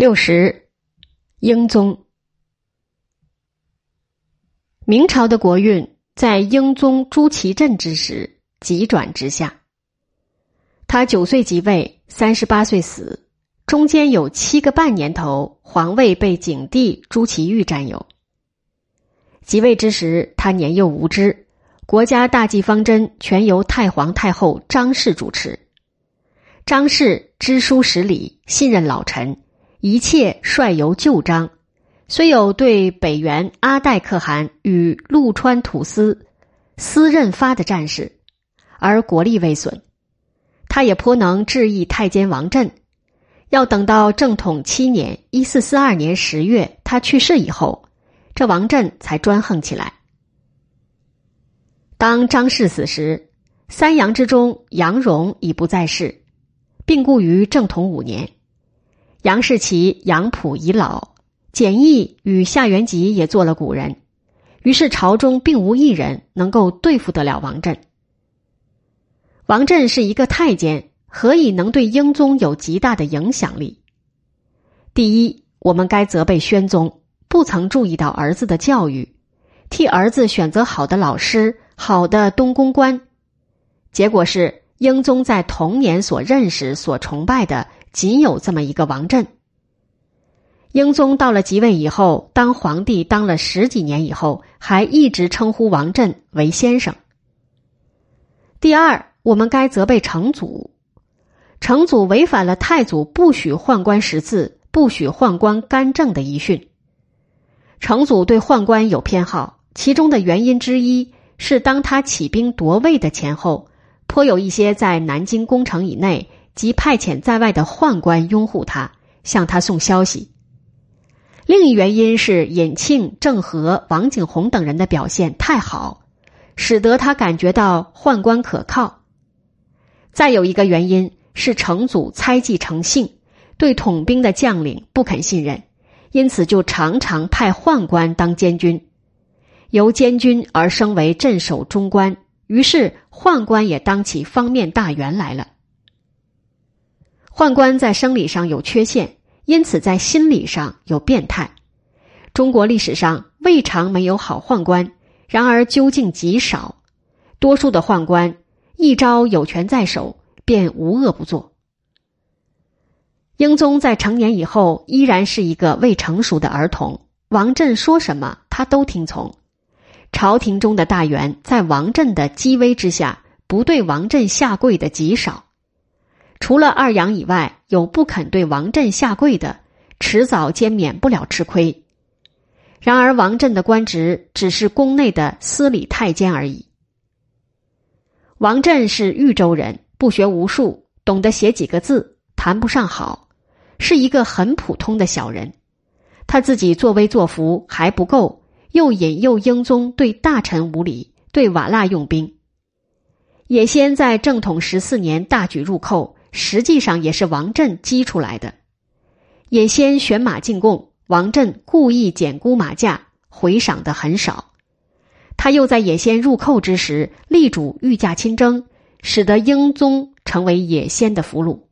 六十，英宗。明朝的国运在英宗朱祁镇之时急转直下。他九岁即位，三十八岁死，中间有七个半年头，皇位被景帝朱祁钰占有。即位之时，他年幼无知，国家大计方针全由太皇太后张氏主持。张氏知书识礼，信任老臣。一切率由旧章，虽有对北元阿代可汗与陆川土司司任发的战事，而国力未损。他也颇能治议太监王振。要等到正统七年（一四四二年十月）他去世以后，这王振才专横起来。当张氏死时，三杨之中杨荣已不在世，病故于正统五年。杨士奇、杨溥已老，简易与夏元吉也做了古人，于是朝中并无一人能够对付得了王振。王振是一个太监，何以能对英宗有极大的影响力？第一，我们该责备宣宗不曾注意到儿子的教育，替儿子选择好的老师、好的东宫官，结果是英宗在童年所认识、所崇拜的。仅有这么一个王振。英宗到了即位以后，当皇帝当了十几年以后，还一直称呼王振为先生。第二，我们该责备成祖，成祖违反了太祖不许宦官识字、不许宦官干政的遗训。成祖对宦官有偏好，其中的原因之一是，当他起兵夺位的前后，颇有一些在南京宫城以内。及派遣在外的宦官拥护他，向他送消息。另一原因是尹庆、郑和、王景洪等人的表现太好，使得他感觉到宦官可靠。再有一个原因是成祖猜忌成性，对统兵的将领不肯信任，因此就常常派宦官当监军，由监军而升为镇守中官，于是宦官也当起方面大员来了。宦官在生理上有缺陷，因此在心理上有变态。中国历史上未尝没有好宦官，然而究竟极少。多数的宦官一朝有权在手，便无恶不作。英宗在成年以后，依然是一个未成熟的儿童。王振说什么，他都听从。朝廷中的大员在王振的激威之下，不对王振下跪的极少。除了二杨以外，有不肯对王振下跪的，迟早皆免不了吃亏。然而，王振的官职只是宫内的司礼太监而已。王振是豫州人，不学无术，懂得写几个字，谈不上好，是一个很普通的小人。他自己作威作福还不够，又引诱英宗对大臣无礼，对瓦剌用兵。也先在正统十四年大举入寇。实际上也是王振激出来的。也先选马进贡，王振故意减估马价，回赏的很少。他又在也先入寇之时力主御驾亲征，使得英宗成为也先的俘虏。